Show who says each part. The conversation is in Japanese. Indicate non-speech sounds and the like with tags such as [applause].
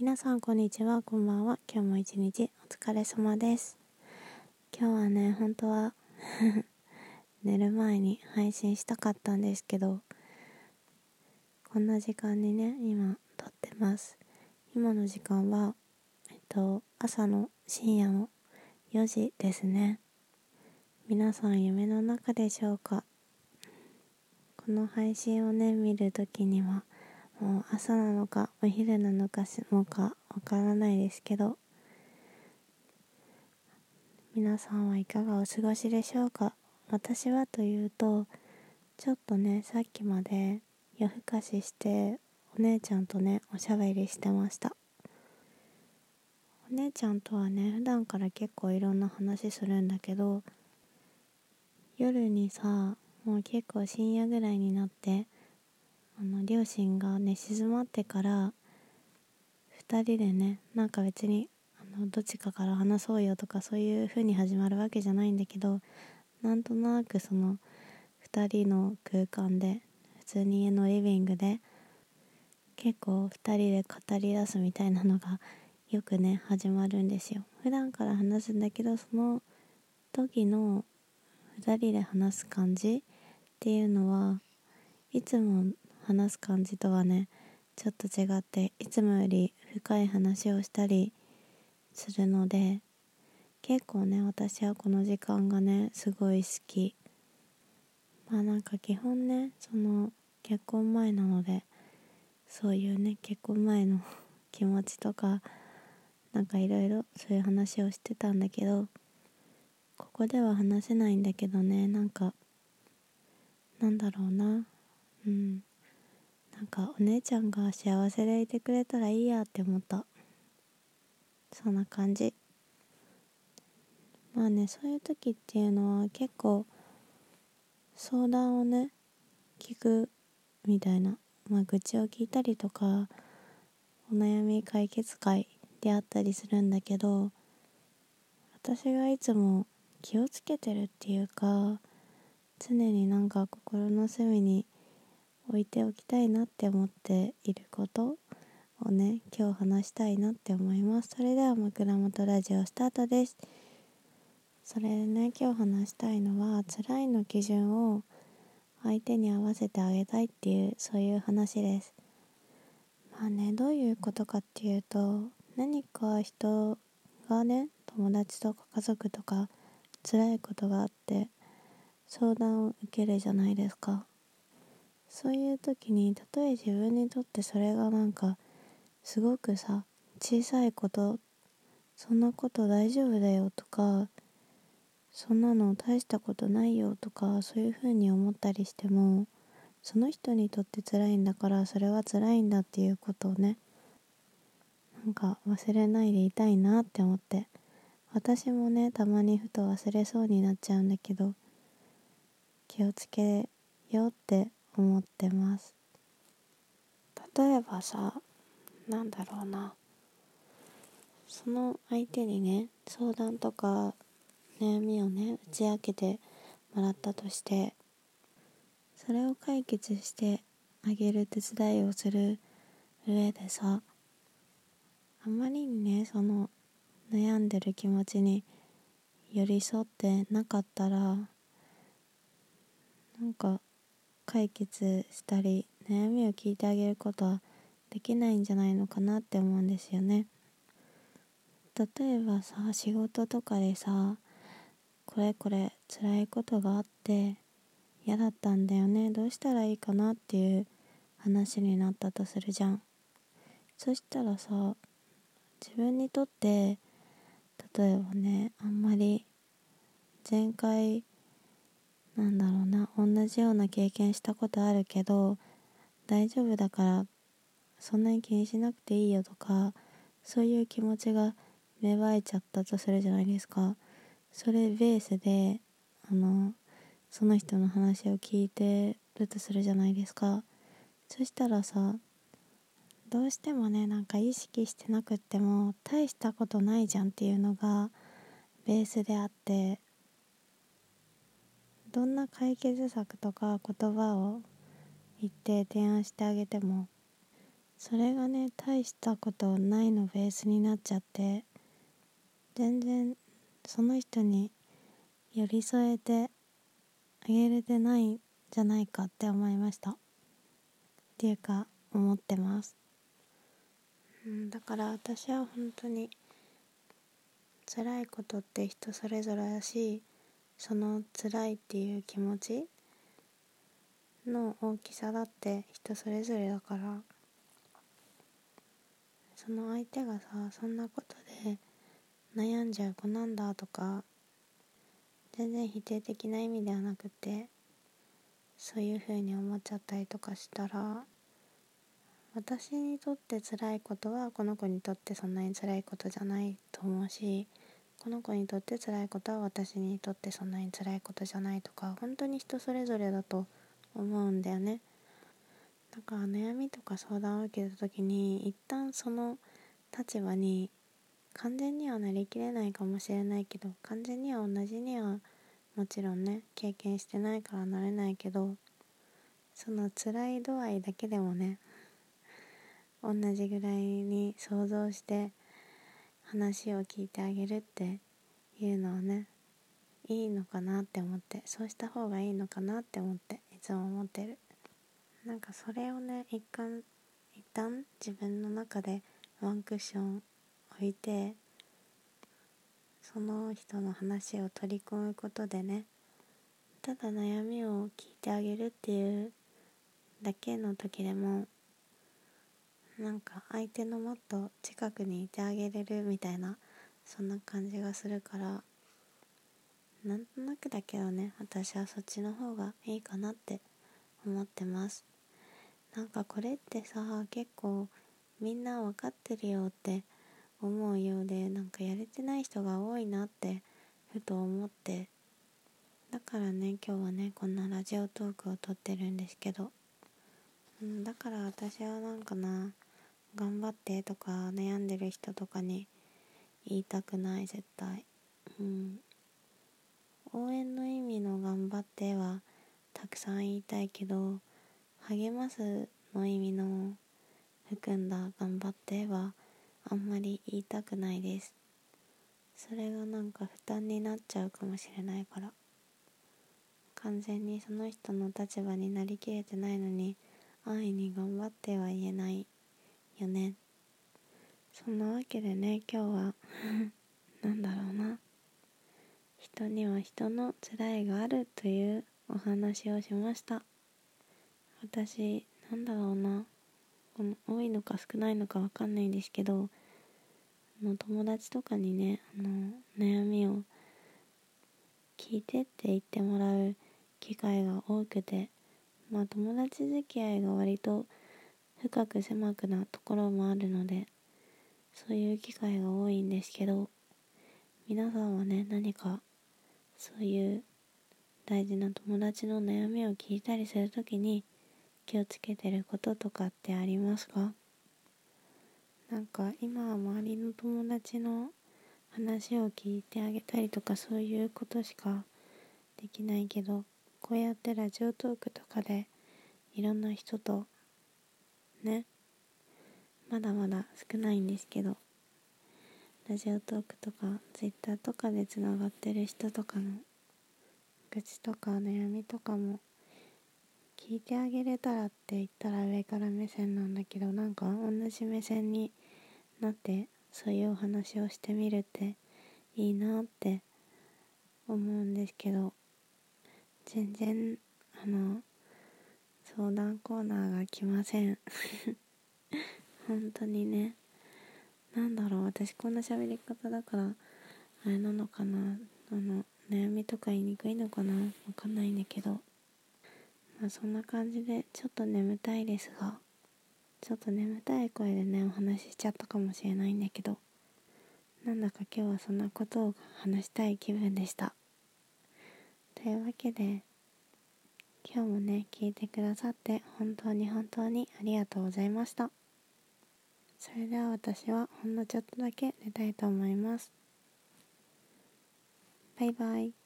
Speaker 1: 皆さんこんにちはこんばんは。今日も一日お疲れ様です。今日はね本当は [laughs] 寝る前に配信したかったんですけどこんな時間にね今撮ってます。今の時間はえっと朝の深夜の4時ですね。皆さん夢の中でしょうか？この配信をね見る時にはもう朝なのかお昼なのかしもかわからないですけど。皆さんはいかがお過ごしでしょうか？私はというとちょっとねさっきまで夜更かししてお姉ちゃんとねおしゃべりしてました。お姉ちゃんとはね普段から結構いろんな話するんだけど夜にさもう結構深夜ぐらいになってあの両親がね静まってから2人でねなんか別にあのどっちかから話そうよとかそういう風に始まるわけじゃないんだけどなんとなくその2人の空間で普通に家のリビングで結構2人で語り出すみたいなのがよくね始まるんですよ。普段から話すんだけどその時の2人で話す感じっていうのはいつも話す感じとはねちょっと違っていつもより深い話をしたりするので結構ね私はこの時間がねすごい好き。まあなんか基本ねその結婚前なのでそういうね結婚前の [laughs] 気持ちとかなんかいろいろそういう話をしてたんだけどここでは話せないんだけどねなんかなんだろうなうん。なんかお姉ちゃんが幸せでいてくれたらいいやって思った。そんな感じ。まあねそういう時っていうのは結構相談をね聞くみたいな。まあ愚痴を聞いたりとかお悩み解決会であったりするんだけど私がいつも気をつけてるっていうか常になんか心の隅に置いておきたいなって思っていることをね今日話したいなって思います。それでは枕元ラジオスタートです。それでね今日話したいのは辛いの基準を相手に合わせてあげたいっていうそういう話です。まあねどういうことかっていうと何か人がね友達とか家族とか辛いことがあって相談を受けるじゃないですか。そういう時にたとえ自分にとってそれがなんかすごくさ小さいことそんなこと大丈夫だよとかそんなの大したことないよとかそういうふうに思ったりしてもその人にとって辛いんだからそれは辛いんだっていうことをねなんか忘れないでいたいなって思って私もねたまにふと忘れそうになっちゃうんだけど気をつけようって思ってます。例えばさなんだろうな。その相手にね相談とか悩みをね打ち明けてもらったとしてそれを解決してあげる手伝いをする上でさあまりにねその悩んでる気持ちに寄り添ってなかったらなんか解決したり悩みを聞いてあげることはできないんじゃないのかなって思うんですよね。例えばさ仕事とかでさこれこれ辛いことがあって嫌だったんだよねどうしたらいいかなっていう話になったとするじゃん。そしたらさ自分にとって例えばねあんまり前回なんだろうな同じような経験したことあるけど大丈夫だからそんなに気にしなくていいよとかそういう気持ちが芽生えちゃったとするじゃないですか。それベースであのその人の話を聞いてるとするじゃないですか。そしたらさどうしてもねなんか意識してなくっても大したことないじゃんっていうのがベースであってどんな解決策とか言葉を言って提案してあげてもそれがね大したことないのベースになっちゃって全然その人に寄り添えてあげれてないんじゃないかって思いました。っていうか思ってます。うんだから私は本当に辛いことって人それぞれだしその辛いっていう気持ちの大きさだって人それぞれだからその相手がさそんなことで悩んじゃう子なんだとか全然否定的な意味ではなくてそういう風に思っちゃったりとかしたら私にとって辛いことはこの子にとってそんなに辛いことじゃないと思うしこの子にとって辛いことは私にとってそんなに辛いことじゃないとか本当に人それぞれだと思うんだよね。だから悩みとか相談を受けた時に一旦その立場に完全にはなりきれないかもしれないけど完全には同じにはもちろんね経験してないからなれないけどその辛い度合いだけでもね同じぐらいに想像して話を聞いてあげるっていうのはねいいのかなって思ってそうした方がいいのかなって思っていつも思ってる。なんかそれをね一貫一旦自分の中でワンクッション置いてその人の話を取り込むことでねただ悩みを聞いてあげるっていうだけの時でもなんか相手のもっと近くにいてあげれるみたいなそんな感じがするからなんとなくだけどね私はそっちの方がいいかなって思ってます。なんかこれってさ結構みんな分かってるよって思うようでなんかやれてない人が多いなってふと思って。だからね今日はねこんなラジオトークを撮ってるんですけど、うん、だから私はなんかな頑張ってとか悩んでる人とかに言いたくない絶対。うん。応援の意味の頑張ってはたくさん言いたいけど励ますの意味の含んだ頑張ってはあんまり言いたくないです。それがなんか負担になっちゃうかもしれないから。完全にその人の立場になりきれてないのに安易に頑張っては言えない。よね。そんなわけでね今日は [laughs] なんだろうな。人には人の辛いがあるというお話をしました。私なんだろうな。この多いのか少ないのかわかんないんですけどあの友達とかにねあの悩みを聞いてって言ってもらう機会が多くてまあ友達付き合いが割と深く狭くなところもあるのでそういう機会が多いんですけど皆さんはね何かそういう大事な友達の悩みを聞いたりするときに気をつけてることとかってありますか？なんか今は周りの友達の話を聞いてあげたりとかそういうことしかできないけどこうやってラジオトークとかでいろんな人とね。まだまだ少ないんですけど。ラジオトークとかツイッターとかでつながってる人とかの愚痴とか悩みとかも聞いてあげれたらって言ったら上から目線なんだけどなんか同じ目線になってそういうお話をしてみるっていいなって思うんですけど全然あの相談コーナーが来ません。[laughs] 本当にね。なんだろう。私こんな喋り方だからあれなのかな。あの悩みとか言いにくいのかな。わかんないんだけど。まあそんな感じでちょっと眠たいですがちょっと眠たい声でねお話ししちゃったかもしれないんだけどなんだか今日はそんなことを話したい気分でした。というわけで今日もね聞いてくださって本当に本当にありがとうございました。それでは私はほんのちょっとだけ寝たいと思います。バイバイ。